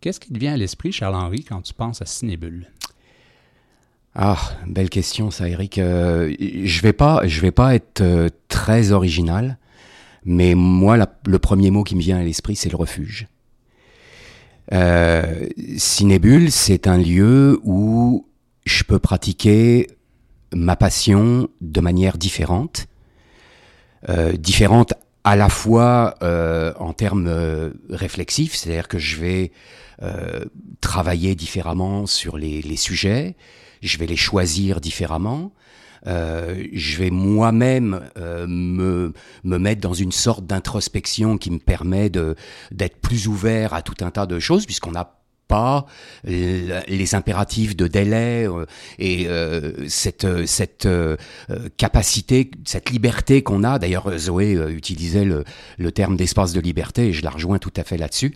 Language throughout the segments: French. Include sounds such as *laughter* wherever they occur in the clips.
Qu'est-ce qui te vient à l'esprit, Charles-Henri, quand tu penses à Cinébule? Ah, belle question ça, Eric. Euh, je vais pas, je vais pas être euh, très original, mais moi, le premier mot qui me vient à l'esprit, c'est le refuge. Euh, c'est un lieu où je peux pratiquer ma passion de manière différente, euh, différente à la fois euh, en termes euh, réflexifs, c'est-à-dire que je vais euh, travailler différemment sur les, les, sujets, je vais les choisir différemment, euh, je vais moi-même euh, me, me mettre dans une sorte d'introspection qui me permet de d'être plus ouvert à tout un tas de choses, puisqu'on a pas les impératifs de délai euh, et euh, cette euh, capacité, cette liberté qu'on a. D'ailleurs, Zoé utilisait le, le terme d'espace de liberté et je la rejoins tout à fait là-dessus.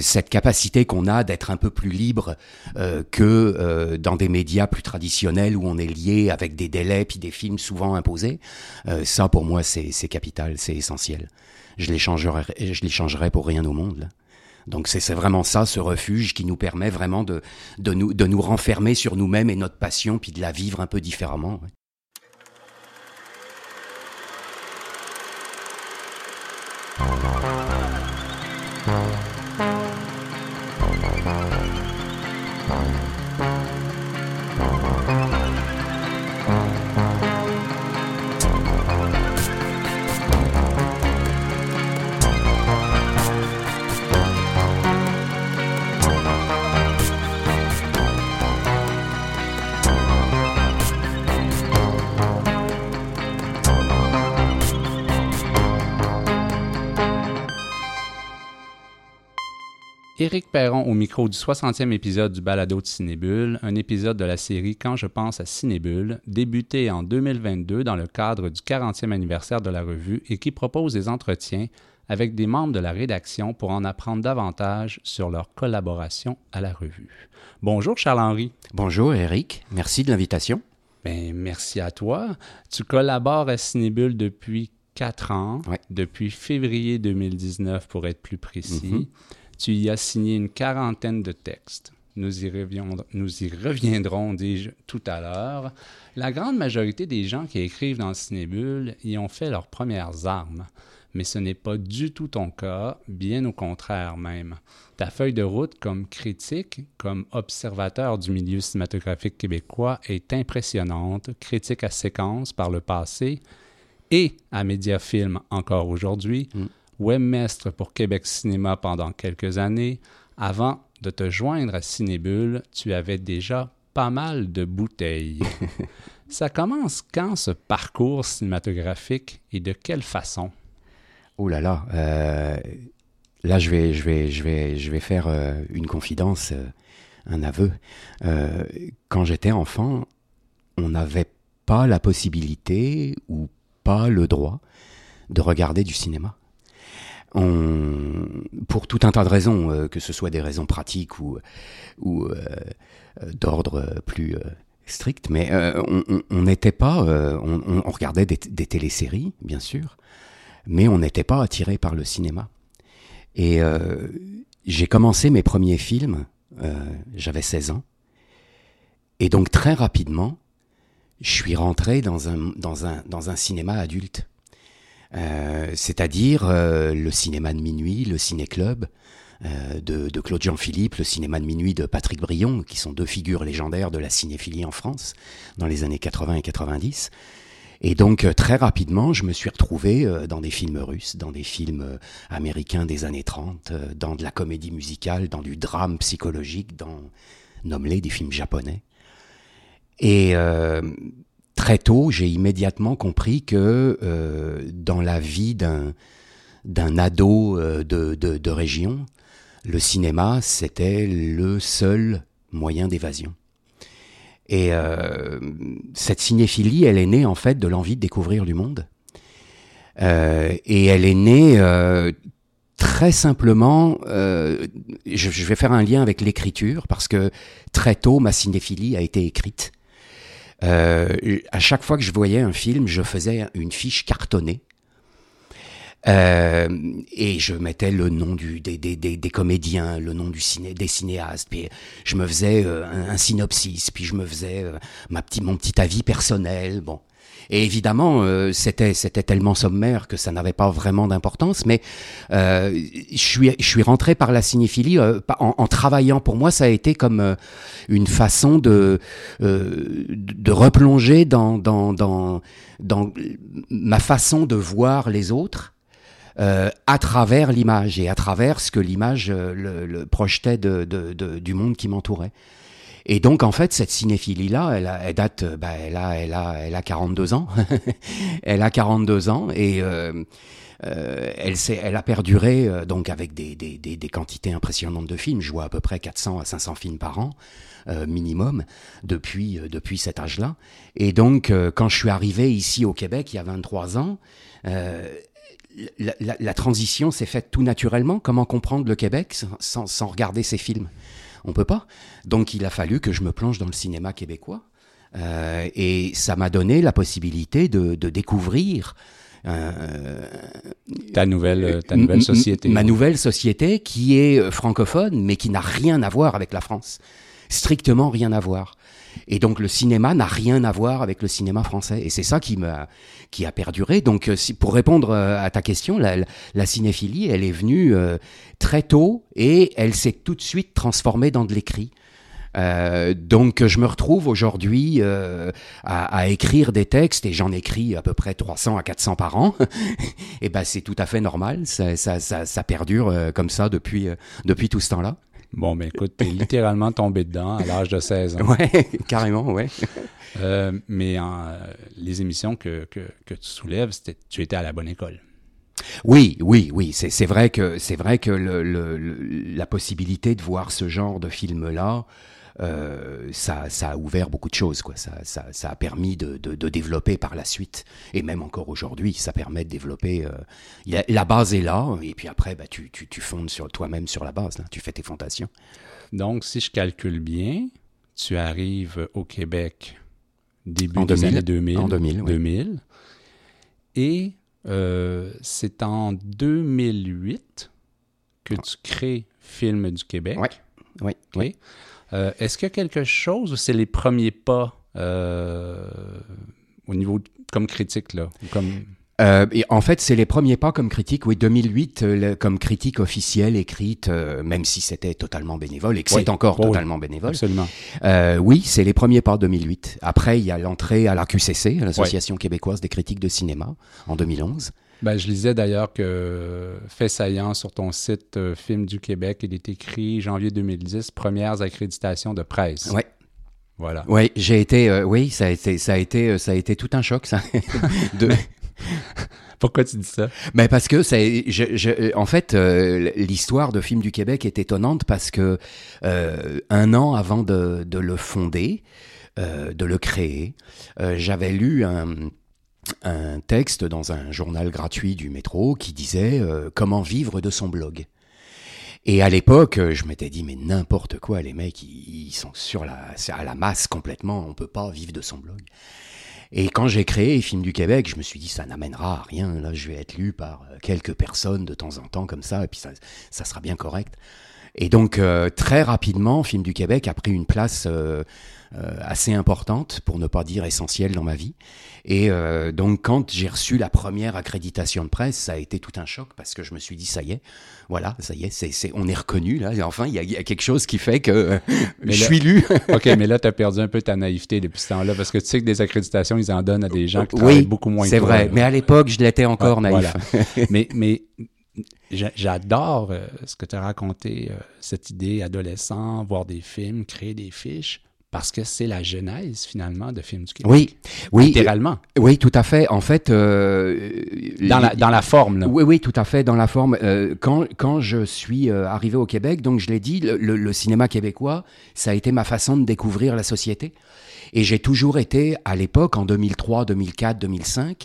cette capacité qu'on a d'être un peu plus libre que dans des médias plus traditionnels où on est lié avec des délais puis des films souvent imposés. ça, pour moi, c'est capital, c'est essentiel. Je les changerai, je les changerai pour rien au monde. Donc c'est vraiment ça, ce refuge qui nous permet vraiment de, nous, de nous renfermer sur nous-mêmes et notre passion, puis de la vivre un peu différemment. Éric Perron au micro du 60e épisode du Balado de Cinébule, un épisode de la série Quand je pense à Cinébule, débuté en 2022 dans le cadre du 40e anniversaire de la revue et qui propose des entretiens avec des membres de la rédaction pour en apprendre davantage sur leur collaboration à la revue. Bonjour Charles-Henri. Bonjour Éric, merci de l'invitation. Ben, merci à toi. Tu collabores à Cinébule depuis quatre ans, depuis février 2019 pour être plus précis. Mm-hmm. Tu y as signé une quarantaine de textes. Nous y, reviendrons, dis-je, tout à l'heure. La grande majorité des gens qui écrivent dans le Cinébule y ont fait leurs premières armes. Mais ce n'est pas du tout ton cas, bien au contraire même. Ta feuille de route comme critique, comme observateur du milieu cinématographique québécois est impressionnante, critique à séquence par le passé et à Mediafilm encore aujourd'hui. Mm webmestre pour Québec Cinéma pendant quelques années, avant de te joindre à Cinébule, tu avais déjà pas mal de bouteilles. *laughs* Ça commence quand ce parcours cinématographique et de quelle façon? Oh là là, euh, là je vais, je vais, je vais, je vais faire euh, une confidence, euh, un aveu. quand j'étais enfant, on n'avait pas la possibilité ou pas le droit de regarder du cinéma on, pour tout un tas de raisons, euh, que ce soit des raisons pratiques ou, ou euh, euh, d'ordre plus strict, mais on n'était pas, on, on, regardait des, des, téléséries, bien sûr, mais on n'était pas attiré par le cinéma. Et j'ai commencé mes premiers films, j'avais 16 ans, et donc très rapidement, je suis rentré dans un, dans un, dans un cinéma adulte. Euh, c'est-à-dire euh, le cinéma de minuit, le ciné-club euh, de, de, Claude Jean-Philippe, le cinéma de minuit de Patrick Brion, qui sont deux figures légendaires de la cinéphilie en France dans les années 80 et 90. Et donc très rapidement, je me suis retrouvé dans des films russes, dans des films américains des années 30, dans de la comédie musicale, dans du drame psychologique, dans nomme-les des films japonais. Très tôt, j'ai immédiatement compris que euh, dans la vie d'un ado euh, de, région, le cinéma, c'était le seul moyen d'évasion. Et euh, cette cinéphilie, elle est née en fait de l'envie de découvrir du monde. Et elle est née très simplement, je, vais faire un lien avec l'écriture, parce que très tôt, ma cinéphilie a été écrite. Euh, à chaque fois que je voyais un film, je faisais une fiche cartonnée. Euh, et je mettais le nom du, des, des, des, comédiens, le nom du ciné, des cinéastes, puis je me faisais euh, un, synopsis, puis je me faisais euh, ma mon petit avis personnel. Bon. Et évidemment, euh, c'était c'était tellement sommaire que ça n'avait pas vraiment d'importance. Mais euh, je suis je suis rentré par la cinéphilie euh, en, travaillant. Pour moi, ça a été comme une façon de de replonger dans dans dans dans ma façon de voir les autres. À travers l'image et à travers ce que l'image le, projetait de, du monde qui m'entourait. Et donc, en fait, cette cinéphilie-là, elle, elle, date, bah, elle a, elle a, elle a 42 ans. *laughs* elle a 42 ans et euh, euh, elle, elle a perduré euh, donc avec des, des, des, des, quantités impressionnantes de films. Je vois à peu près 400 à 500 films par an. Euh, minimum depuis depuis cet âge-là et donc quand je suis arrivé ici au Québec il y a 23 ans la, la, la, transition s'est faite tout naturellement. Comment comprendre le Québec sans, sans regarder ces films? On peut pas. Donc il a fallu que je me plonge dans le cinéma québécois. Euh, et ça m'a donné la possibilité de, de découvrir euh, ta nouvelle, ta nouvelle société. Ma nouvelle société qui est euh, francophone, mais qui n'a rien à voir avec la France. Strictement rien à voir. Et donc le cinéma n'a rien à voir avec le cinéma français. Et c'est ça qui m'a qui a perduré. Donc euh, si, pour répondre euh, à ta question, la, la, cinéphilie, elle est venue euh, très tôt et elle s'est tout de suite transformée dans de l'écrit. Euh, donc je me retrouve aujourd'hui euh, à, à, écrire des textes et j'en écris à peu près 300 à 400 par an. *laughs* et ben c'est tout à fait normal, ça, ça, ça, ça perdure euh, comme ça depuis, depuis tout ce temps-là. Bon, ben écoute, t'es littéralement tombé dedans à l'âge de 16 ans. Ouais, *laughs* carrément, ouais. Euh, mais en, les émissions que, que, que tu soulèves, tu étais à la bonne école. Oui, oui, oui. C'est vrai que c'est vrai que le, le, la possibilité de voir ce genre de film-là, euh, ça, ça a ouvert beaucoup de choses. Quoi. Ça, ça, ça a permis de, de, de, développer par la suite. Et même encore aujourd'hui, ça permet de développer. Euh, a, la base est là, et puis après, bah, tu, tu, tu fondes sur toi-même sur la base. Là. Tu fais tes fondations. Donc, si je calcule bien, tu arrives au Québec début en des 2000, années 2000. En 2000, 2000 oui. Et euh, c'est en 2008 que tu crées Film du Québec. Oui, oui, okay. oui. Euh, Est-ce qu'il y a quelque chose ou c'est les premiers pas euh, au niveau comme critique là comme... Euh, et en fait, c'est les premiers pas comme critique. Oui, 2008, euh, le, comme critique officielle écrite, euh, même si c'était totalement bénévole et que oui. c'est encore oh, totalement oui. bénévole. Absolument. oui, c'est les premiers pas 2008. Après, il y a l'entrée à la QCC, l'Association oui. québécoise des critiques de cinéma, en 2011. Ben, je lisais d'ailleurs que fait saillant sur ton site euh, Film du Québec, il est écrit janvier 2010, premières accréditations de presse. Ouais. Voilà. Oui, j'ai été, euh, oui, ça a été, ça a été, ça a été tout un choc, ça. *laughs* de... Pourquoi tu dis ça? Ben parce que c'est, je, je, en fait, euh, l'histoire de Film du Québec est étonnante parce que euh, un an avant de, de le fonder, euh, de le créer, j'avais lu un un texte dans un journal gratuit du métro qui disait euh, comment vivre de son blog. Et à l'époque, je m'étais dit mais n'importe quoi, les mecs ils, sont sur la à la masse complètement, on peut pas vivre de son blog. Et quand j'ai créé Film du Québec, je me suis dit ça n'amènera à rien. Là, je vais être lu par quelques personnes de temps en temps comme ça, et puis ça, ça sera bien correct. Et donc euh, très rapidement, Film du Québec a pris une place euh, euh, assez importante, pour ne pas dire essentielle dans ma vie. Et euh, donc quand j'ai reçu la première accréditation de presse, ça a été tout un choc parce que je me suis dit ça y est, voilà, ça y est, c'est, c'est on est reconnu là. Et enfin, il y, y, a quelque chose qui fait que euh, je suis lu. *laughs* ok, mais là tu as perdu un peu ta naïveté depuis ce temps-là parce que tu sais que des accréditations ils en donnent à des gens qui travaillent oui, beaucoup moins. C'est que vrai, toi, mais à l'époque je l'étais encore ouais, naïf. Voilà. *laughs* mais mais j'adore euh, ce que tu as raconté, euh, cette idée adolescent, voir des films, créer des fiches parce que c'est la genèse finalement de Film du Québec. Oui, oui, littéralement. Oui, tout à fait. En fait, euh, dans, la, dans la forme. Là. Oui, oui, tout à fait dans la forme. Euh, quand quand je suis euh, arrivé au Québec, donc je l'ai dit, le, le, le, cinéma québécois, ça a été ma façon de découvrir la société. Et j'ai toujours été, à l'époque, en 2003, 2004, 2005,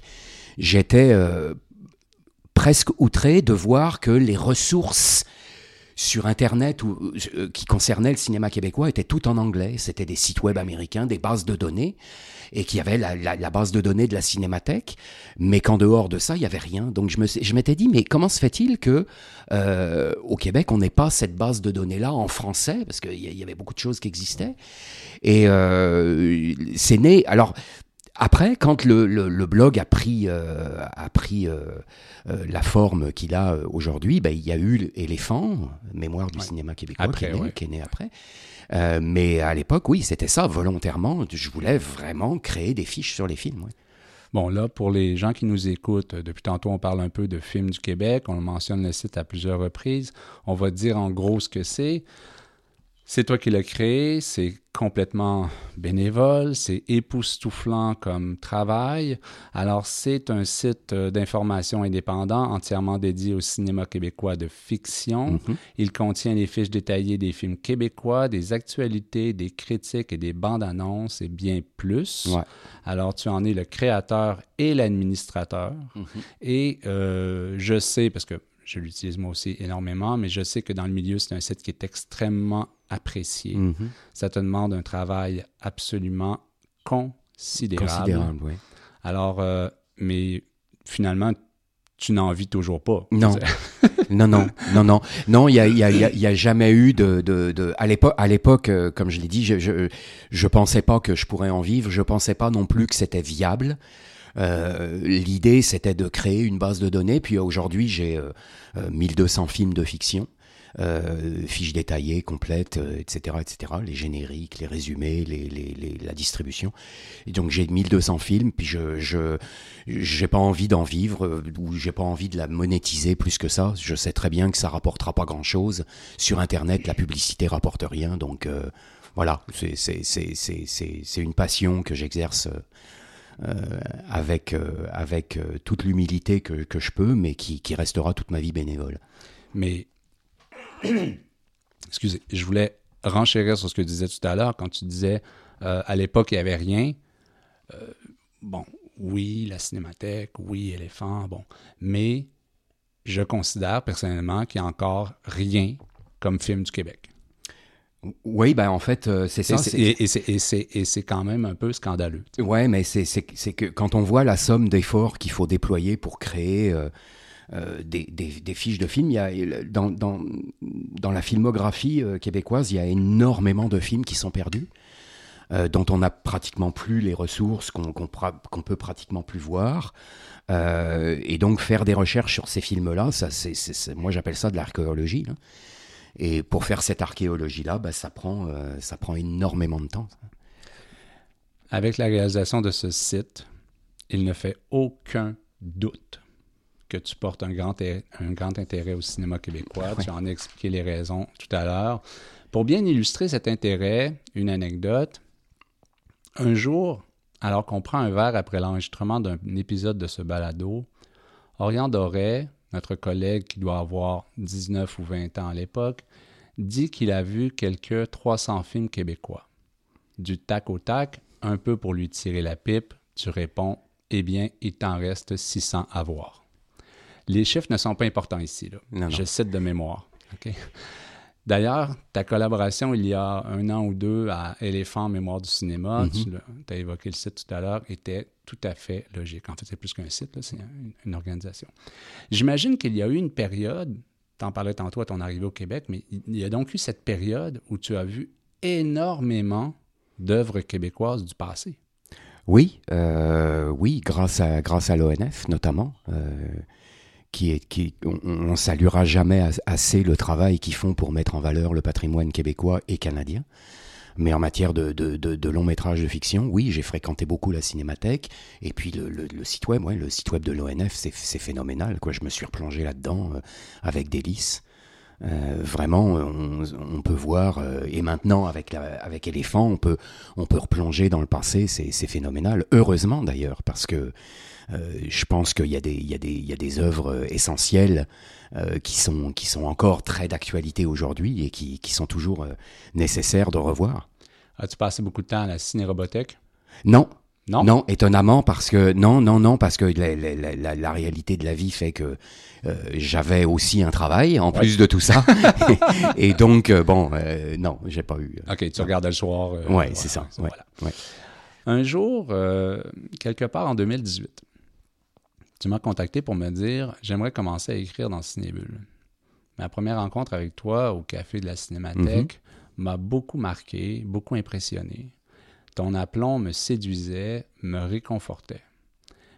j'étais euh, presque outré de voir que les ressources sur Internet ou, qui concernait le cinéma québécois étaient tout en anglais. C'était des sites web américains, des bases de données et qui avait la, la, base de données de la cinémathèque, mais qu'en dehors de ça, il y avait rien. Donc je me, je m'étais dit, mais comment se fait-il que euh, au Québec, on n'ait pas cette base de données-là en français, parce qu'il y, y, avait beaucoup de choses qui existaient. Et euh, c'est né. Alors après, quand le, le, blog a pris, euh, a pris euh, euh, la forme qu'il a aujourd'hui, ben, il y a eu Éléphant, Mémoire du cinéma québécois, qui, est né, qui, est né, après. mais à l'époque, oui, c'était ça, volontairement. Je voulais vraiment créer des fiches sur les films. Bon, là, pour les gens qui nous écoutent, depuis tantôt, on parle un peu de films du Québec. On mentionne le site à plusieurs reprises. On va dire en gros ce que c'est. C'est toi qui l'as créé, c'est complètement bénévole, c'est époustouflant comme travail. Alors, c'est un site euh, d'information indépendant entièrement dédié au cinéma québécois de fiction. Mm-hmm. Il contient les fiches détaillées des films québécois, des actualités, des critiques et des bandes annonces et bien plus. Alors, tu en es le créateur et l'administrateur. Mm-hmm. Et euh, je sais, parce que je l'utilise moi aussi énormément, mais je sais que dans le milieu, c'est un site qui est extrêmement apprécié. Mhm. Ça te demande un travail absolument considérable. Considérable, oui. Alors, euh, mais finalement, tu n'en vis toujours pas. Non. *laughs* non, non, non, non. Non, il n'y a, y a, y a, jamais eu de... de, de... À l'époque, euh, comme je l'ai dit, je ne je, pensais pas que je pourrais en vivre. Je pensais pas non plus que c'était viable. Euh, l'idée, c'était de créer une base de données. Puis aujourd'hui, j'ai 1200 euh, films de fiction. Euh, fiches détaillées, complètes, etc., etc., les génériques, les résumés, les, les, la distribution. Et donc j'ai 1200 films, puis je j'ai pas envie d'en vivre ou j'ai pas envie de la monétiser plus que ça. Je sais très bien que ça rapportera pas grand chose sur Internet. La publicité rapporte rien, donc voilà, c'est une passion que j'exerce euh, avec, euh, avec euh, toute l'humilité que, que, je peux, mais qui, qui, restera toute ma vie bénévole. Mais, *clears throat* excusez, je voulais renchérir sur ce que tu disais tout à l'heure, quand tu disais à l'époque, il n'y avait rien. bon, oui, la cinémathèque, oui, éléphant, bon. Mais je considère personnellement qu'il n'y a encore rien comme film du Québec. Oui, ben en fait, euh, c'est ça. Et, c'est quand même un peu scandaleux. Oui, mais c'est que quand on voit la somme d'efforts qu'il faut déployer pour créer euh, euh, des, fiches de films, il y a, dans, dans, la filmographie québécoise, il y a énormément de films qui sont perdus. dont on n'a pratiquement plus les ressources, qu'on qu'on peut pratiquement plus voir. et donc faire des recherches sur ces films-là, ça, moi j'appelle ça de l'archéologie. Et pour faire cette archéologie-là, bah, ça, euh, ça prend énormément de temps. Avec la réalisation de ce site, il ne fait aucun doute que tu portes un grand, un grand intérêt au cinéma québécois. Tu en as expliqué les raisons tout à l'heure. Pour bien illustrer cet intérêt, une anecdote. Un jour, alors qu'on prend un verre après l'enregistrement d'un épisode de ce balado, Orient Doré, notre collègue qui doit avoir 19 ou 20 ans à l'époque, dit qu'il a vu quelques 300 films québécois. Du tac au tac, un peu pour lui tirer la pipe, tu réponds Eh bien, il t'en reste 600 à voir. Les chiffres ne sont pas importants ici. Là. Je cite de mémoire. *laughs* D'ailleurs, ta collaboration il y a un an ou deux à Éléphant Mémoire du cinéma, mm-hmm. tu as évoqué le site tout à l'heure, était tout à fait logique. En fait, c'est plus qu'un site, c'est une, organisation. J'imagine qu'il y a eu une période, tu en parlais tantôt à ton arrivée au Québec, mais il y a donc eu cette période où tu as vu énormément d'œuvres québécoises du passé. Oui, euh, oui, grâce à, grâce à l'ONF notamment. Euh, qui on, ne saluera jamais assez le travail qu'ils font pour mettre en valeur le patrimoine québécois et canadien. Mais en matière de, de, de, long métrage de fiction, oui, j'ai fréquenté beaucoup la cinémathèque. Et puis le, le, site web, le site web de l'ONF, c'est phénoménal. Quoi. Je me suis replongé là-dedans euh, avec délice. Euh, vraiment, on, on, peut voir, euh, et maintenant avec, la, avec Éléphant, on peut, on peut replonger dans le passé, c'est phénoménal. Heureusement d'ailleurs, parce que euh, je pense qu'il y, a des, il y, a des, il y a des œuvres euh, essentielles euh, qui, sont, qui sont encore très d'actualité aujourd'hui et qui, qui, sont toujours nécessaires de revoir. As-tu passé beaucoup de temps à la cinérobothèque? Non, Non? Non, étonnamment, parce que non, non, non, parce que la, réalité de la vie fait que euh, j'avais aussi un travail en plus de tout ça, *laughs* et, donc euh, bon, euh, non, j'ai pas eu. Ok, tu regardais le soir. ouais, c'est ça. Un jour, quelque part en 2018, tu m'as contacté pour me dire j'aimerais commencer à écrire dans Cinébule. Ma première rencontre avec toi au café de la Cinémathèque mhm. m'a beaucoup marqué, beaucoup impressionné. Ton aplomb me séduisait, me réconfortait.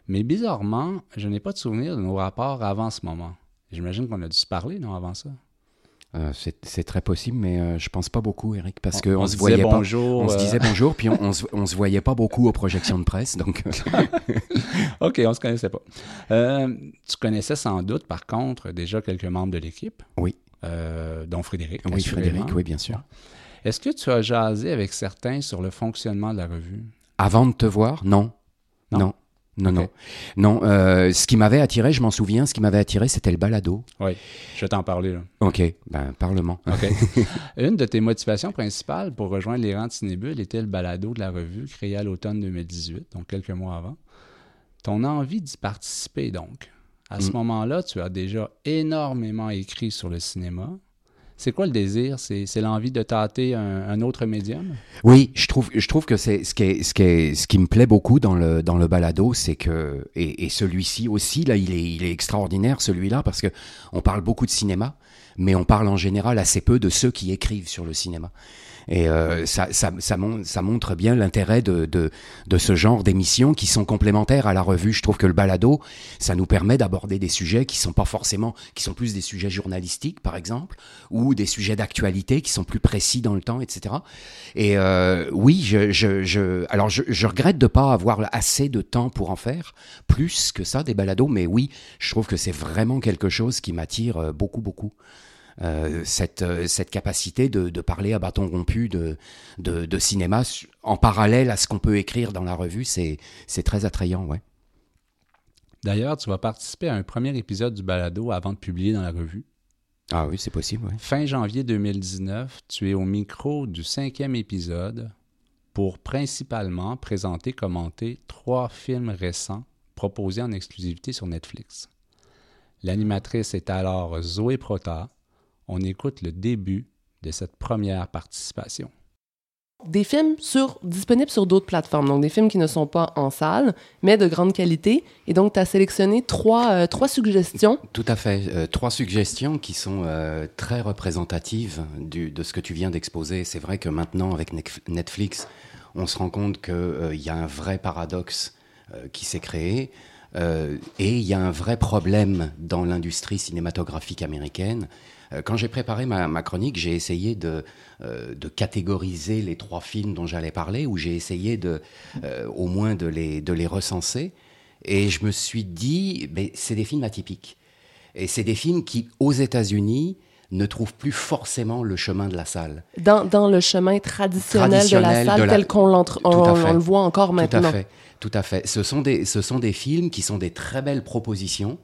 Mais bizarrement, je n'ai pas de souvenir de nos rapports avant ce moment. J'imagine qu'on a dû se parler, non, avant ça? Euh, c'est très possible, mais euh, je pense pas beaucoup, Eric, parce qu'on se, voyait bonjour, On se disait euh. bonjour, puis on, se, se voyait pas beaucoup aux projections de presse, donc. *laughs* ok, on se connaissait pas. tu connaissais sans doute, par contre, déjà quelques membres de l'équipe? Oui. dont Frédéric. Oui, Frédéric, oui, bien sûr. Est-ce que tu as jasé avec certains sur le fonctionnement de la revue? Avant de te voir, non. Non. Non, non. Non, euh, ce qui m'avait attiré, je m'en souviens, ce qui m'avait attiré, c'était le balado. Oui, je vais t'en parler. Là. OK, ben, parlement. OK. *laughs* Une de tes motivations principales pour rejoindre les rangs de Cinébule était le balado de la revue, créé à l'automne 2018, donc quelques mois avant. Ton envie d'y participer, donc. À ce mm. moment-là, tu as déjà énormément écrit sur le cinéma. C'est quoi le désir? C'est, l'envie de tâter un, autre médium? Oui, je trouve, que c'est ce qui, me plaît beaucoup dans le, dans le balado, c'est que, et, celui-ci aussi, là, il est, extraordinaire, celui-là, parce que on parle beaucoup de cinéma, mais on parle en général assez peu de ceux qui écrivent sur le cinéma. Et euh, ça, montre bien l'intérêt de, de, de, ce genre d'émissions qui sont complémentaires à la revue. Je trouve que le balado, ça nous permet d'aborder des sujets qui sont pas forcément, qui sont plus des sujets journalistiques, par exemple, ou des sujets d'actualité qui sont plus précis dans le temps, etc. Et euh, oui, je, alors je, regrette de pas avoir assez de temps pour en faire plus que ça des balados, mais oui, je trouve que c'est vraiment quelque chose qui m'attire euh, beaucoup, beaucoup. Euh, cette, cette capacité de, parler à bâton rompu de, de, de cinéma en parallèle à ce qu'on peut écrire dans la revue, c'est très attrayant, ouais. D'ailleurs, tu vas participer à un premier épisode du balado avant de publier dans la revue. Ah oui, c'est possible. Fin janvier 2019, tu es au micro du cinquième épisode pour principalement présenter, commenter trois films récents proposés en exclusivité sur Netflix. L'animatrice est alors Zoé Prota, on écoute le début de cette première participation. Des films sur, disponibles sur d'autres plateformes, donc des films qui ne sont pas en salle, mais de grande qualité. Et donc, tu as sélectionné trois, euh, trois suggestions. Tout à fait. Euh, trois suggestions qui sont euh, très représentatives de ce que tu viens d'exposer. C'est vrai que maintenant, avec Netflix, on se rend compte qu'il y a un vrai paradoxe qui s'est créé. Et il y a un vrai problème dans l'industrie cinématographique américaine euh, quand j'ai préparé ma, chronique, j'ai essayé de, euh, de, catégoriser les trois films dont j'allais parler, ou j'ai essayé de, euh, au moins de les, de les recenser. Et je me suis dit, mais c'est des films atypiques. Et c'est des films qui, aux États-Unis, ne trouvent plus forcément le chemin de la salle. Dans, dans le chemin traditionnel, de la salle tel qu'on le voit encore maintenant. Tout à fait. Tout à fait. Ce sont, des, ce sont des films qui sont des très belles propositions,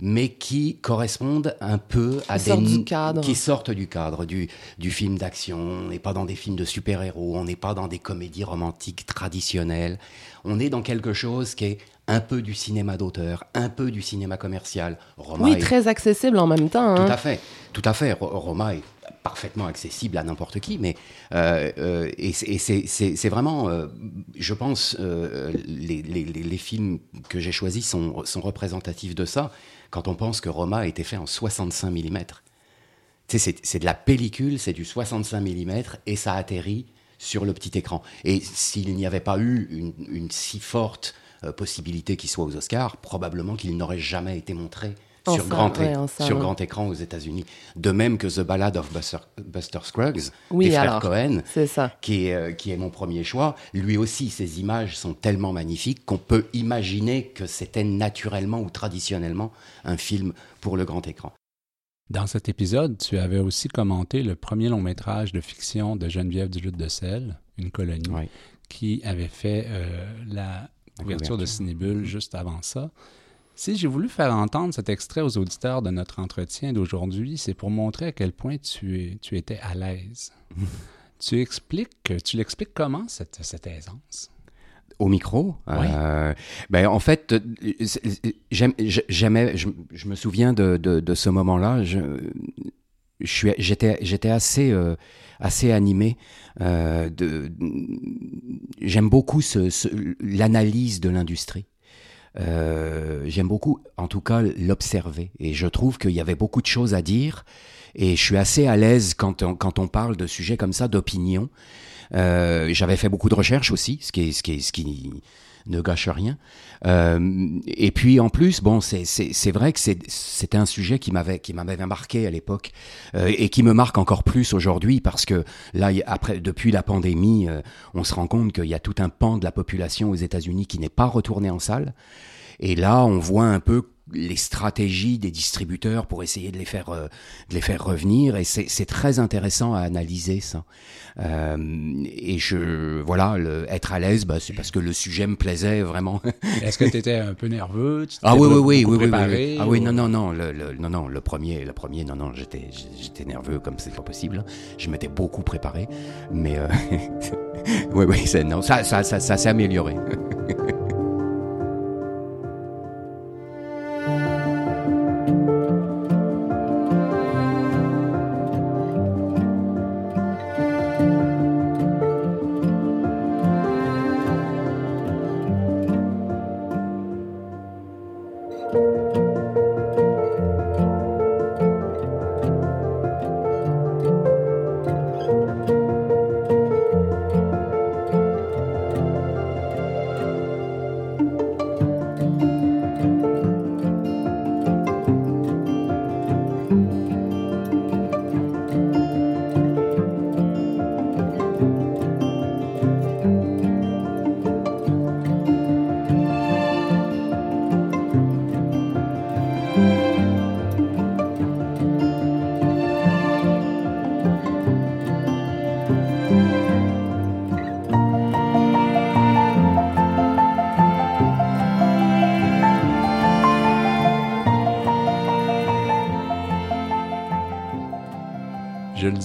mais qui correspondent un peu à des du cadre. qui sortent du cadre du, du film d'action. On n'est pas dans des films de super-héros, on n'est pas dans des comédies romantiques traditionnelles. On est dans quelque chose qui est un peu du cinéma d'auteur, un peu du cinéma commercial. oui, très accessible en même temps. Hein. Tout à fait, tout à fait. Roma est parfaitement accessible à n'importe qui, mais euh, euh, et c'est vraiment, euh, je pense, les, les, les, films que j'ai choisis sont, sont représentatifs de ça quand on pense que Roma a été fait en 65 mm. C'est de la pellicule, c'est du 65 mm et ça atterrit sur le petit écran. Et s'il n'y avait pas eu une, si forte possibilité qu'il soit aux Oscars, probablement qu'il n'aurait jamais été montré sur, grand, sur grand écran aux États-Unis. De même que The Ballad of Buster, Scruggs, des frères Cohen, Qui, est, euh, qui est mon premier choix. Lui aussi, ses images sont tellement magnifiques qu'on peut imaginer que c'était naturellement ou traditionnellement un film pour le grand écran. Dans cet épisode, tu avais aussi commenté le premier long métrage de fiction de Geneviève Duluth de Selle, Une colonie, qui avait fait euh, la couverture de Cinébule juste avant ça. Si j'ai voulu faire entendre cet extrait aux auditeurs de notre entretien d'aujourd'hui, c'est pour montrer à quel point tu, es, tu étais à l'aise. *laughs* tu expliques, tu l'expliques comment cette, cette aisance? Au micro? Ouais. ben, En fait, j'aimais, je, je, me souviens de, de, de ce moment-là. J'étais, j'étais assez, euh, assez animé. Euh, de, j'aime beaucoup l'analyse de l'industrie. Euh, j'aime beaucoup, en tout cas, l'observer. Et je trouve qu'il y avait beaucoup de choses à dire. Et je suis assez à l'aise quand on, quand on parle de sujets comme ça, d'opinion. J'avais fait beaucoup de recherches aussi, ce qui, est, ce qui, est, ce qui ne gâche rien. Euh, et puis en plus, bon, c'est vrai que c'était un sujet qui m'avait qui m'avait marqué à l'époque euh, et qui me marque encore plus aujourd'hui parce que là, après, depuis la pandémie, euh, on se rend compte qu'il y a tout un pan de la population aux États-Unis qui n'est pas retourné en salle. Et là, on voit un peu les stratégies des distributeurs pour essayer de les faire, euh, de les faire revenir. Et c'est très intéressant à analyser ça. Euh, et je, voilà, le, être à l'aise, bah, c'est parce que le sujet me plaisait vraiment. *laughs* Est-ce que tu étais un peu nerveux? Ah oui, oui, oui, oui, oui, Ah oui, non, non, non, le, le, non, non, le premier, le premier, non, non, j'étais, j'étais nerveux comme c'est pas possible. Je m'étais beaucoup préparé, mais euh, *laughs* oui, oui, non, ça, ça, ça, ça s'est amélioré. *laughs*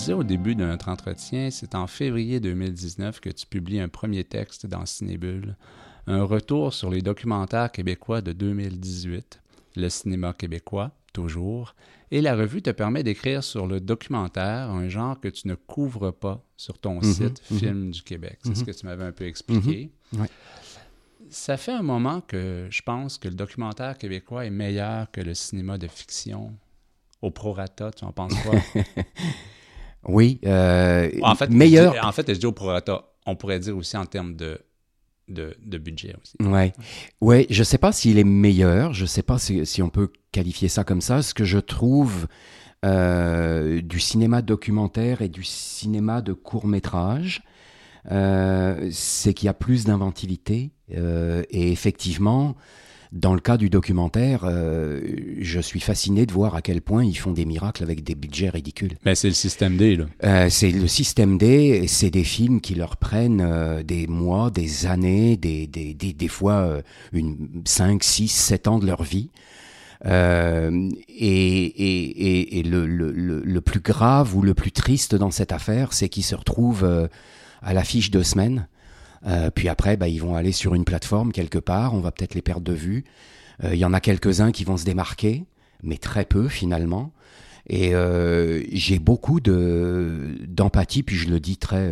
au début de notre entretien, c'est en février 2019 que tu publies un premier texte dans Cinébule, un retour sur les documentaires québécois de 2018, le cinéma québécois, toujours, et la revue te permet d'écrire sur le documentaire, un genre que tu ne couvres pas sur ton mhm, site mhm. Film du Québec. C'est ce mhm. que tu m'avais un peu expliqué. Ça fait un moment que je pense que le documentaire québécois est meilleur que le cinéma de fiction. Au prorata, tu en penses quoi? *laughs* Oui. Euh, en fait, meilleur. en fait, je dis au prorata. On pourrait dire aussi en termes de, de, de budget aussi. Oui. Ouais, je ne sais pas s'il est meilleur. Je ne sais pas si, si, on peut qualifier ça comme ça. Ce que je trouve euh, du cinéma documentaire et du cinéma de court métrage, euh, c'est qu'il y a plus d'inventivité. Euh, et effectivement, dans le cas du documentaire, euh, je suis fasciné de voir à quel point ils font des miracles avec des budgets ridicules. Mais c'est le système D, là. Euh, c'est le système D, c'est des films qui leur prennent euh, des mois, des années, des, des, des, des fois une 5, 6, 7 ans de leur vie. Euh, et, et, et, le, le, le, plus grave ou le plus triste dans cette affaire, c'est qu'ils se retrouvent à l'affiche de semaines euh, puis après, bah, ils vont aller sur une plateforme quelque part, on va peut-être les perdre de vue. Euh, il y en a quelques-uns qui vont se démarquer, mais très peu finalement. Et euh, j'ai beaucoup de d'empathie, puis je le dis très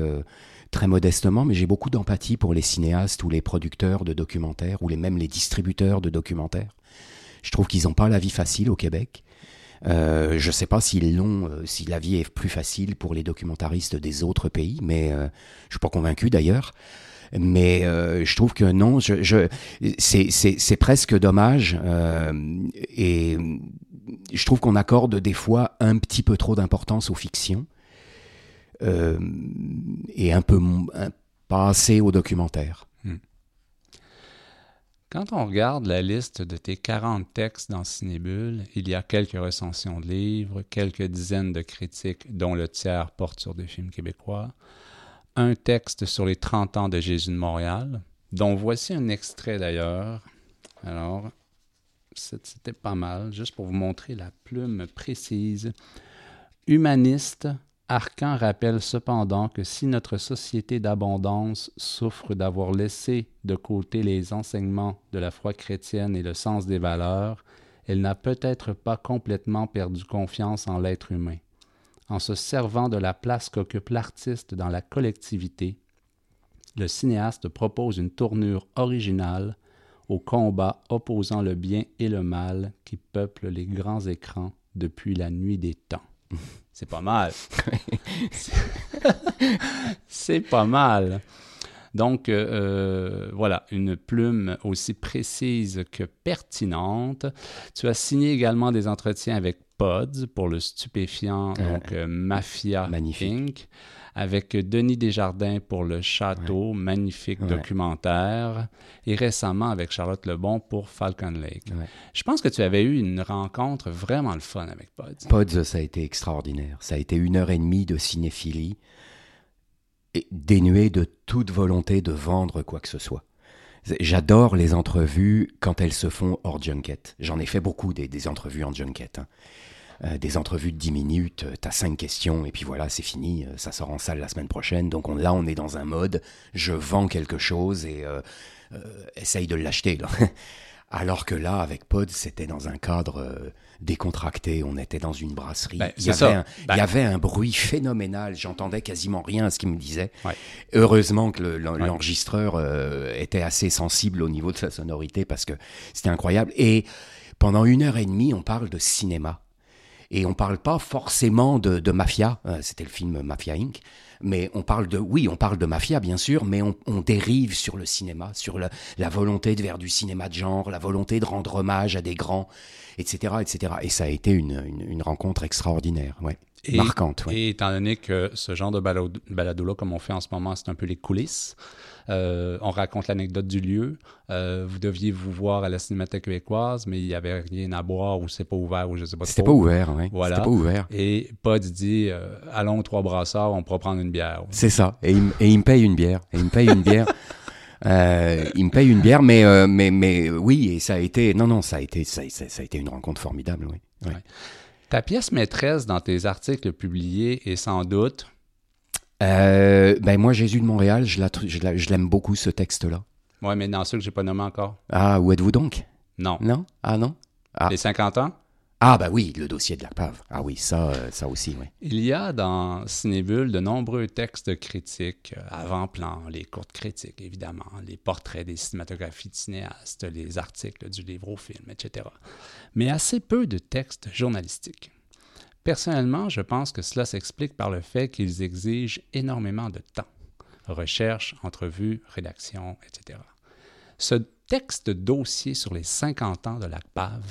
très modestement, mais j'ai beaucoup d'empathie pour les cinéastes ou les producteurs de documentaires ou les même les distributeurs de documentaires. Je trouve qu'ils n'ont pas la vie facile au Québec. Euh, je ne sais pas s'ils l'ont, si la vie est plus facile pour les documentaristes des autres pays, mais euh, je suis pas convaincu d'ailleurs. Mais euh, je trouve que non, je, je, c'est presque dommage. Euh, et je trouve qu'on accorde des fois un petit peu trop d'importance aux fictions euh, et un peu pas assez aux documentaires. Quand on regarde la liste de tes 40 textes dans Cinébule, il y a quelques recensions de livres, quelques dizaines de critiques, dont le tiers porte sur des films québécois, un texte sur les 30 ans de Jésus de Montréal, dont voici un extrait d'ailleurs. Alors, c'était pas mal, juste pour vous montrer la plume précise. Humaniste, Arcan rappelle cependant que si notre société d'abondance souffre d'avoir laissé de côté les enseignements de la foi chrétienne et le sens des valeurs, elle n'a peut-être pas complètement perdu confiance en l'être humain. En se servant de la place qu'occupe l'artiste dans la collectivité, le cinéaste propose une tournure originale au combat opposant le bien et le mal qui peuplent les grands écrans depuis la nuit des temps. *laughs* C'est pas mal. *laughs* C'est pas mal. Donc, euh, euh, voilà, une plume aussi précise que pertinente. Tu as signé également des entretiens avec Pods pour le stupéfiant, donc euh, Mafia Magnifique avec Denis Desjardins pour Le Château, magnifique documentaire, et récemment avec Charlotte Lebon pour Falcon Lake. Je pense que tu avais eu une rencontre vraiment le fun avec Pods. Pods, ça a été extraordinaire. Ça a été une heure et demie de cinéphilie, et dénuée de toute volonté de vendre quoi que ce soit. J'adore les entrevues quand elles se font hors junket. J'en ai fait beaucoup des, entrevues en junket. Hein. Euh, des entrevues de 10 minutes, euh, t'as 5 questions et puis voilà, c'est fini, euh, ça sort en salle la semaine prochaine. Donc là, on est dans un mode, je vends quelque chose et essaye de l'acheter. *laughs* Alors que là, avec Pod, c'était dans un cadre décontracté. On était dans une brasserie. Ben, il, y avait un, il, y ben avait un, bruit phénoménal. J'entendais quasiment rien à ce qu'il me disait. Heureusement que l'enregistreur était assez sensible au niveau de sa sonorité parce que c'était incroyable. Et pendant une heure et demie, on parle de cinéma. Et on parle pas forcément de, mafia, euh, c'était le film Mafia Inc., mais on parle de, oui, on parle de mafia bien sûr, mais on, dérive sur le cinéma, sur la, volonté de faire du cinéma de genre, la volonté de rendre hommage à des grands, etc., etc. Et ça a été une, rencontre extraordinaire, ouais. marquante. Ouais. Et étant donné que ce genre de balado-là, comme on fait en ce moment, c'est un peu les coulisses, euh, on raconte l'anecdote du lieu. Euh, vous deviez vous voir à la Cinémathèque québécoise, mais il n'y avait rien à boire ou c'est pas ouvert ou je sais pas C'était pas ouvert, oui. Voilà. C'était pas ouvert. Et Pod dit euh, Allons trois brasseurs, on pourra prendre une bière. C'est ça. Et il, me paye une bière. Et il me paye une bière. *laughs* il me paye une bière, mais, mais, mais oui, et ça a été, non, non, ça a été, ça, a été une rencontre formidable, oui. Ta pièce maîtresse dans tes articles publiés est sans doute euh, ben moi, Jésus de Montréal, je, je, l'aime beaucoup, ce texte-là. Oui, mais dans ceux que j'ai pas nommé encore. Ah, où êtes-vous donc? Non. Non? Ah non? Ah. Les 50 ans? Ah ben oui, le dossier de la pave. Ah oui, ça, euh, ça aussi, oui. Il y a dans Cinébule de nombreux textes critiques, euh, avant-plan, les courtes critiques, évidemment, les portraits des cinématographies de cinéastes, les articles du livre au film, etc. Mais assez peu de textes journalistiques. Personnellement, je pense que cela s'explique par le fait qu'ils exigent énormément de temps. Recherche, entrevue, rédaction, etc. Ce texte dossier sur les 50 ans de la PAV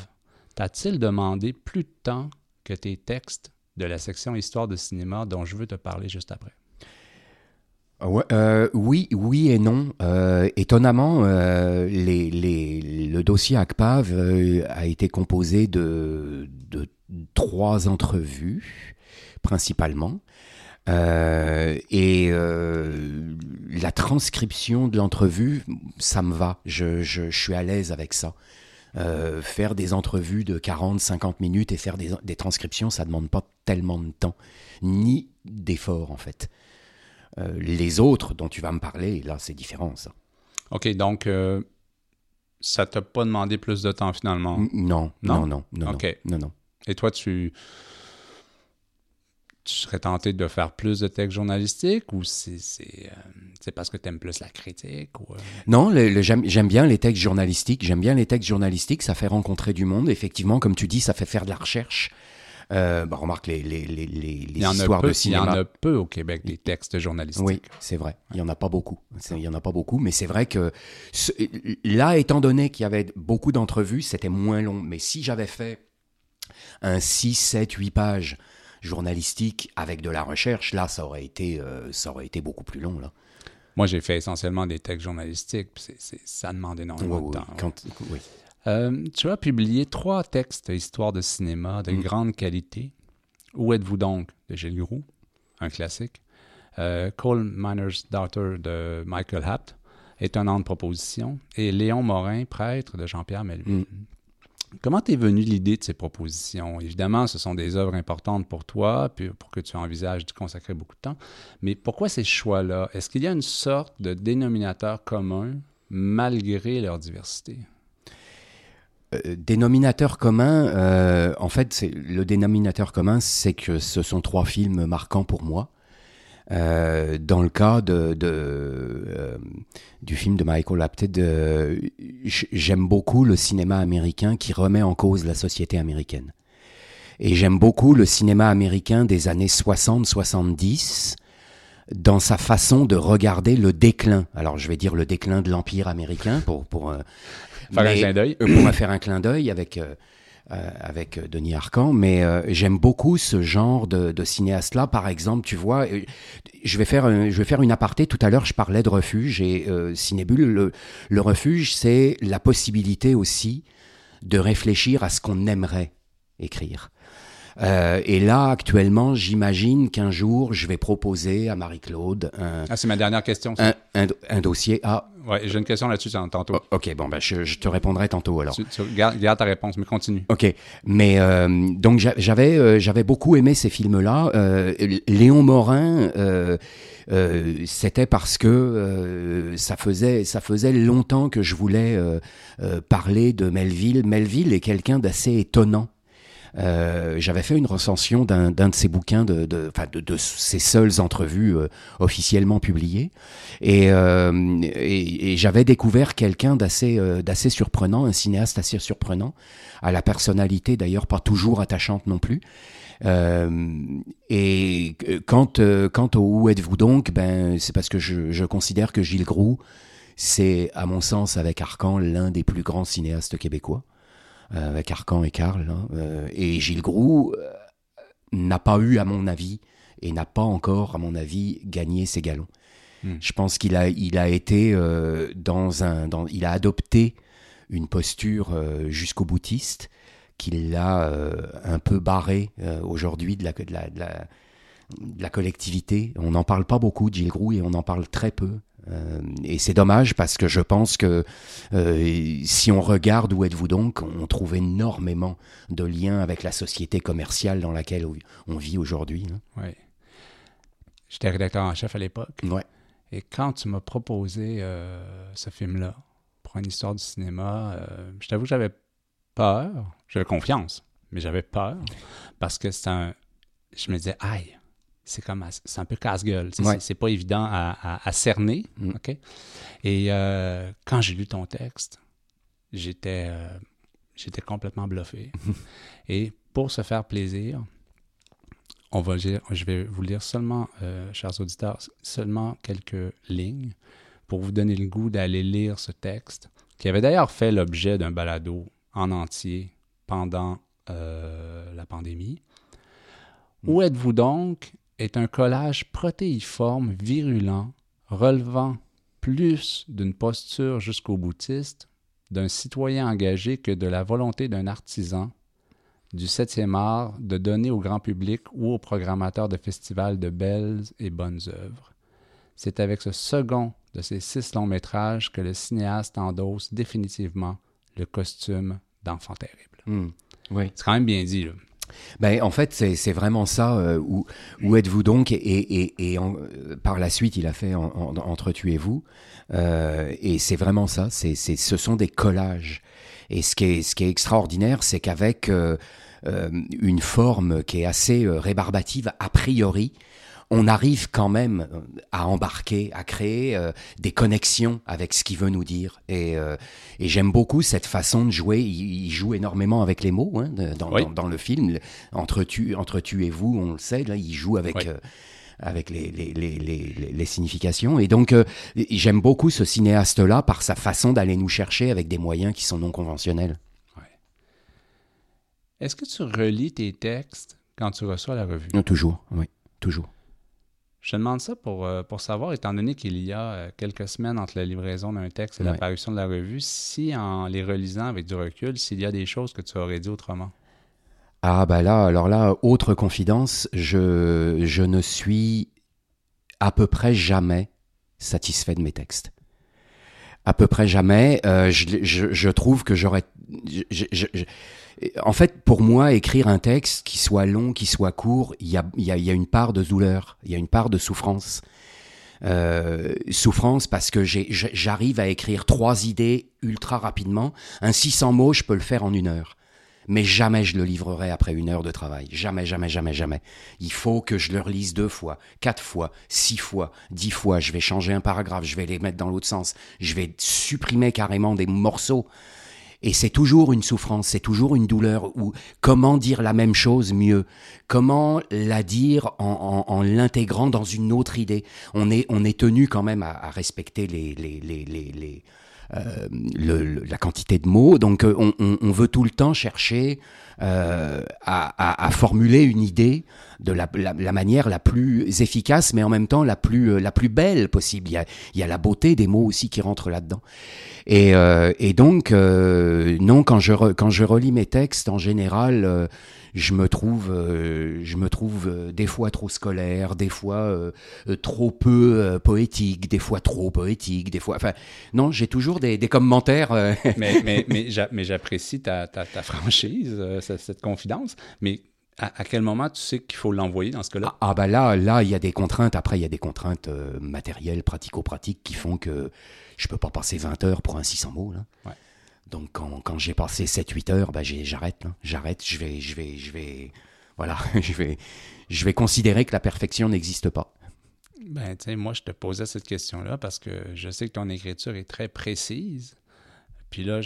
t'a-t-il demandé plus de temps que tes textes de la section Histoire de cinéma dont je veux te parler juste après? Euh, oui, oui et non. Euh, étonnamment, euh, le dossier ACPAV a été composé de, de trois entrevues, principalement. Euh, et euh, la transcription de l'entrevue, ça me va. Je, je, suis à l'aise avec ça. Euh, faire des entrevues de 40, 50 minutes et faire des, des transcriptions, ça ne demande pas tellement de temps, ni d'effort en fait. les autres dont tu vas me parler, là, c'est différent, ça. OK, donc ça t'a pas demandé plus de temps finalement? Non, non, non, non, OK. non, non. Et toi, tu, tu serais tenté de faire plus de textes journalistiques ou c'est euh, parce que tu aimes plus la critique? Ou, euh? Non, j'aime bien les textes journalistiques. J'aime bien les textes journalistiques. Ça fait rencontrer du monde. Effectivement, comme tu dis, ça fait faire de la recherche. Euh, bah, remarque les, les, les, les histoires de cinéma. Il y en a peu au Québec, des textes journalistiques. Oui, c'est vrai. Il n'y en a pas beaucoup. Il y en a pas beaucoup, mais c'est vrai que là, étant donné qu'il y avait beaucoup d'entrevues, c'était moins long. Mais si j'avais fait un 6, 7, 8 pages journalistiques avec de la recherche, là, ça aurait été, euh, ça aurait été beaucoup plus long. Là. Moi, j'ai fait essentiellement des textes journalistiques. ça demande énormément de temps. Euh, tu as publié trois textes histoire de cinéma de mm. grande qualité. Où êtes-vous donc de Gilles Groux, un classique? Euh, Coal Miner's Daughter de Michael Hapt, étonnante proposition. Et Léon Morin, prêtre de Jean-Pierre Melville. Mm. Comment t'es venu l'idée de ces propositions? Évidemment, ce sont des œuvres importantes pour toi, puis pour que tu envisages de consacrer beaucoup de temps. Mais pourquoi ces choix-là? Est-ce qu'il y a une sorte de dénominateur commun malgré leur diversité? Euh, dénominateur commun, euh, en fait, le dénominateur commun, c'est que ce sont trois films marquants pour moi. Euh, dans le cas de, du film de Michael Apted, j'aime beaucoup le cinéma américain qui remet en cause la société américaine. Et j'aime beaucoup le cinéma américain des années 60-70 dans sa façon de regarder le déclin. Alors je vais dire le déclin de l'empire américain pour pour faire un clin d'œil. pour faire un clin d'œil avec euh, euh, avec Denis Arcan, mais euh, j'aime beaucoup ce genre de, de cinéaste-là. Par exemple, tu vois, je vais faire je vais faire une aparté. Tout à l'heure, je parlais de refuge et Cinébule. Le, le refuge, c'est la possibilité aussi de réfléchir à ce qu'on aimerait écrire. Euh, et là, actuellement, j'imagine qu'un jour, je vais proposer à Marie-Claude un. Ah, c'est ma dernière question. Un, un, un, dossier. Ah. Ouais, j'ai une question là-dessus tantôt. Oh, ok, bon, ben, je, je, te répondrai tantôt alors. Tu, tu garde, ta réponse, mais continue. Ok, mais euh, donc j'avais euh, j'avais beaucoup aimé ces films-là. Euh, Léon Morin. Euh, euh, c'était parce que euh, ça faisait ça faisait longtemps que je voulais euh, parler de Melville. Melville est quelqu'un d'assez étonnant euh, j'avais fait une recension d'un de ses bouquins, de, de, de, de ses seules entrevues euh, officiellement publiées, et, euh, et, et j'avais découvert quelqu'un d'assez d'assez surprenant, un cinéaste assez surprenant, à la personnalité d'ailleurs pas toujours attachante non plus. Euh, et quant, quant au Où êtes-vous donc ben, C'est parce que je, je, considère que Gilles Groux, c'est, à mon sens, avec Arcan, l'un des plus grands cinéastes québécois. Euh, avec Arcan et Karl. Hein, euh, et Gilles Groux euh, n'a pas eu, à mon avis, et n'a pas encore, à mon avis, gagné ses galons. Hmm. Je pense qu'il a, il a été dans un, dans, il a adopté une posture jusqu'au boutiste qu'il a un peu barré aujourd'hui de la, de, la, de, la, de la collectivité. On n'en parle pas beaucoup de Gilles Groux et on en parle très peu. Euh, et c'est dommage parce que je pense que euh, si on regarde où êtes-vous donc, on trouve énormément de liens avec la société commerciale dans laquelle on vit aujourd'hui. Hein. Oui. J'étais rédacteur en chef à l'époque. Ouais. Et quand tu m'as proposé euh, ce film-là pour une histoire du cinéma, je t'avoue que j'avais peur. J'avais confiance, mais j'avais peur parce que c'est un. Je me disais, aïe, c'est comme c'est un peu casse-gueule. C'est pas évident à, cerner. Mm. Et euh, quand j'ai lu ton texte, j'étais euh, j'étais complètement bluffé. *laughs* Et pour se faire plaisir, on va je vais vous lire seulement, euh, chers auditeurs, seulement quelques lignes pour vous donner le goût d'aller lire ce texte, qui avait d'ailleurs fait l'objet d'un balado en entier pendant la pandémie. Où mm. êtes-vous donc est un collage protéiforme virulent relevant plus d'une posture jusqu'au boutiste, d'un citoyen engagé que de la volonté d'un artisan du septième art de donner au grand public ou aux programmateurs de festivals de belles et bonnes œuvres. C'est avec ce second de ces six longs métrages que le cinéaste endosse définitivement le costume d'enfant terrible. Hmm. oui. C'est quand même bien dit. Là. Ben, en fait, c'est vraiment ça. Euh, où, où êtes-vous donc? Et, et, et euh, par la suite, il a fait en, Entretuez-vous. Euh, et c'est vraiment ça. C'est ce sont des collages. Et ce qui est, ce qui est extraordinaire, c'est qu'avec euh, une forme qui est assez rébarbative, a priori, on arrive quand même euh, à embarquer, à créer euh, des connexions avec ce qu'il veut nous dire. Et, euh, et j'aime beaucoup cette façon de jouer. Il, joue énormément avec les mots hein, dans, dans, dans, le film. Entre tu, entre tu et vous, on le sait, là, il joue avec. avec les, les, les, les, significations. Et donc, j'aime beaucoup ce cinéaste-là par sa façon d'aller nous chercher avec des moyens qui sont non conventionnels. Est-ce que tu relis tes textes quand tu reçois la revue? Toujours, oui, toujours. Je te demande ça pour, euh, pour savoir, étant donné qu'il y a euh, quelques semaines entre la livraison d'un texte et l'apparition de la revue, si en les relisant avec du recul, s'il y a des choses que tu aurais dit autrement? Ah bah là, alors là, autre confidence, je, je ne suis à peu près jamais satisfait de mes textes. À peu près jamais. Euh, je, je, je, trouve que j'aurais... En fait, pour moi, écrire un texte, qui soit long, qui soit court, il y a, une part de douleur, il y a une part de souffrance. Euh, souffrance parce que j'arrive à écrire trois idées ultra rapidement. Un 600 mots, je peux le faire en une heure mais jamais je le livrerai après une heure de travail. Jamais, jamais, jamais, jamais. Il faut que je le relise deux fois, quatre fois, six fois, dix fois. Je vais changer un paragraphe, je vais les mettre dans l'autre sens, je vais supprimer carrément des morceaux. Et c'est toujours une souffrance, c'est toujours une douleur. Ou comment dire la même chose mieux? Comment la dire en, en, en l'intégrant dans une autre idée? On est, on est tenu quand même à, à respecter les, les, les, les euh, le, la quantité de mots. Donc euh, on, on, on, veut tout le temps chercher euh, à, à, à, formuler une idée de la, la, la, manière la plus efficace, mais en même temps la plus, euh, la plus belle possible. Il y, a, il y a la beauté des mots aussi qui rentrent là-dedans. Et, euh, et donc, euh, non, quand je, re, quand je relis mes textes, en général, je me trouve, je me trouve des fois trop scolaire, des fois trop peu poétique, des fois trop poétique, des fois. Enfin, non, j'ai toujours des, des commentaires. mais mais, *laughs* mais j'apprécie ta, ta, ta, franchise, cette, confidence. Mais à, quel moment tu sais qu'il faut l'envoyer dans ce cas-là? Ah, ah, bah là, là, il y a des contraintes. Après, il y a des contraintes matérielles, pratico-pratiques qui font que je peux pas passer 20 heures pour un 600 mots. Là. Ouais. Donc quand, quand j'ai passé 7-8 heures, bah j'arrête, j'arrête, je vais, je vais, je vais, voilà, *laughs* je vais, je vais considérer que la perfection n'existe pas. Ben, tu sais, moi, je te posais cette question-là parce que je sais que ton écriture est très précise. Puis là,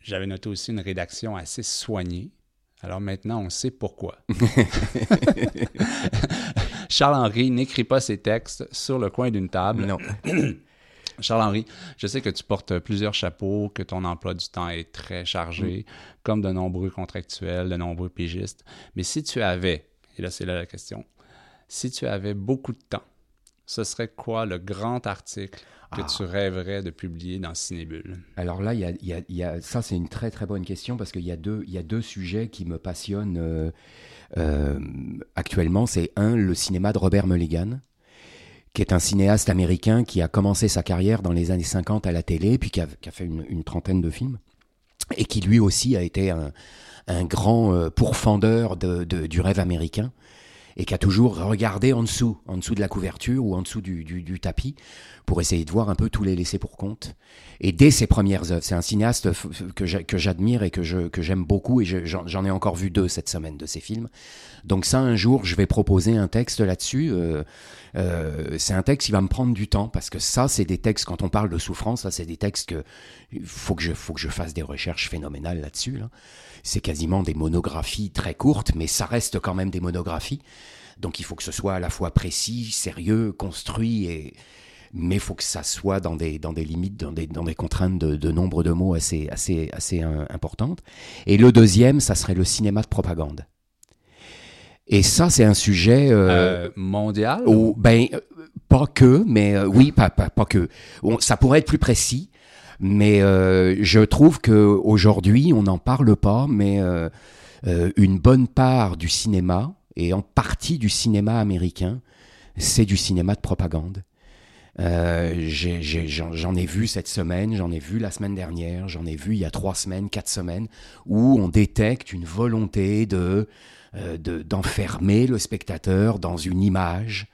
j'avais noté aussi une rédaction assez soignée. Alors maintenant, on sait pourquoi. *laughs* *laughs* Charles-Henri n'écrit pas ses textes sur le coin d'une table. Non. *clears throat* Charles-Henri, je sais que tu portes plusieurs chapeaux, que ton emploi du temps est très chargé, mm. comme de nombreux contractuels, de nombreux pigistes. Mais si tu avais, et là c'est là la question, si tu avais beaucoup de temps, ce serait quoi le grand article que tu ah. rêverais de publier dans Cinébule? Alors là, y a, y a, ça c'est une très très bonne question parce qu'il y, a deux, y a deux sujets qui me passionnent euh, euh, actuellement. C'est un, le cinéma de Robert Mulligan qui est un cinéaste américain qui a commencé sa carrière dans les années 50 à la télé, puis qui a, qui a fait une, une, trentaine de films, et qui lui aussi a été un, un grand euh, pourfendeur de, de, du rêve américain et qui toujours regardé en dessous, en dessous de la couverture ou en dessous du tapis, pour essayer de voir un peu tous les laissés pour compte. Et dès ses premières œuvres, c'est un cinéaste que j'admire et que je que j'aime beaucoup, et j'en ai encore vu deux cette semaine de ses films. Donc ça, un jour, je vais proposer un texte là-dessus. Euh, euh, c'est un texte qui va me prendre du temps parce que ça, c'est des textes quand on parle de souffrance, ça, c'est des textes que faut que je faut que je fasse des recherches phénoménales là-dessus. Là. C'est quasiment des monographies très courtes, mais ça reste quand même des monographies. Donc il faut que ce soit à la fois précis, sérieux, construit et mais il faut que ça soit dans des, dans des limites, dans des, dans des contraintes de, de nombre de mots assez, assez, assez importantes. Et le deuxième, ça serait le cinéma de propagande. Et ça, c'est un sujet euh, euh, mondial. Où, ben, euh, pas que, mais euh, oui, pas, pas, pas que. ça pourrait être plus précis, mais je trouve que aujourd'hui, on n'en parle pas, mais une bonne part du cinéma et en partie du cinéma américain, c'est du cinéma de propagande. Euh, j'en ai, ai, vu cette semaine, j'en ai vu la semaine dernière, j'en ai vu il y a trois semaines, quatre semaines, où on détecte une volonté de euh, d'enfermer le spectateur dans une image.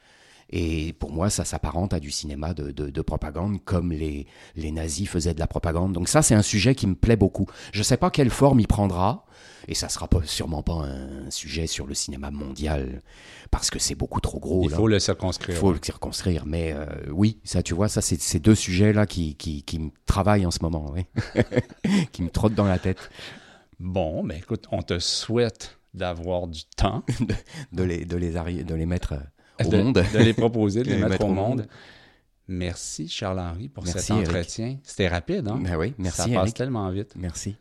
Et pour moi, ça s'apparente à du cinéma de, de, de, propagande, comme les, les nazis faisaient de la propagande. Donc ça, c'est un sujet qui me plaît beaucoup. Je ne sais pas quelle forme il prendra, et ça sera pas, sûrement pas un sujet sur le cinéma mondial, parce que c'est beaucoup trop gros. Il là. faut le circonscrire. Il faut le circonscrire, mais euh, oui, ça, tu vois, ça, c'est ces deux sujets-là qui, qui, qui me travaillent en ce moment, oui. *laughs* qui me trottent dans la tête. Bon, mais écoute, on te souhaite d'avoir du temps. *laughs* de, de, les, de, les, de les mettre euh, au de, monde. De les proposer, de les, *laughs* les mettre, mettre, au monde. monde. Merci Charles-Henri pour merci, cet entretien. C'était rapide, hein? Ben oui, merci. Ça passe Eric. tellement vite. Merci.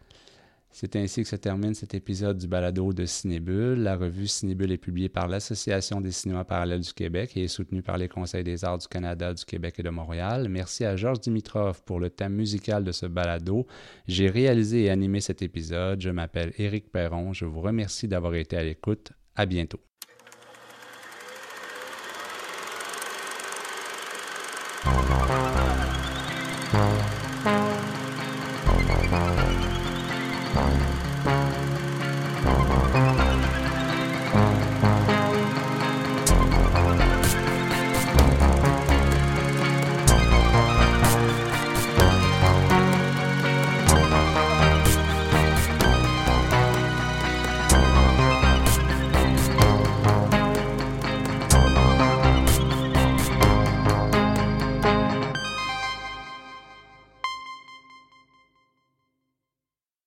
C'est ainsi que se termine cet épisode du balado de Cinébule. La revue Cinébule est publiée par l'Association des cinémas parallèles du Québec et est soutenue par les Conseils des arts du Canada, du Québec et de Montréal. Merci à Georges Dimitrov pour le thème musical de ce balado. J'ai réalisé et animé cet épisode. Je m'appelle Éric Perron. Je vous remercie d'avoir été à l'écoute. À bientôt.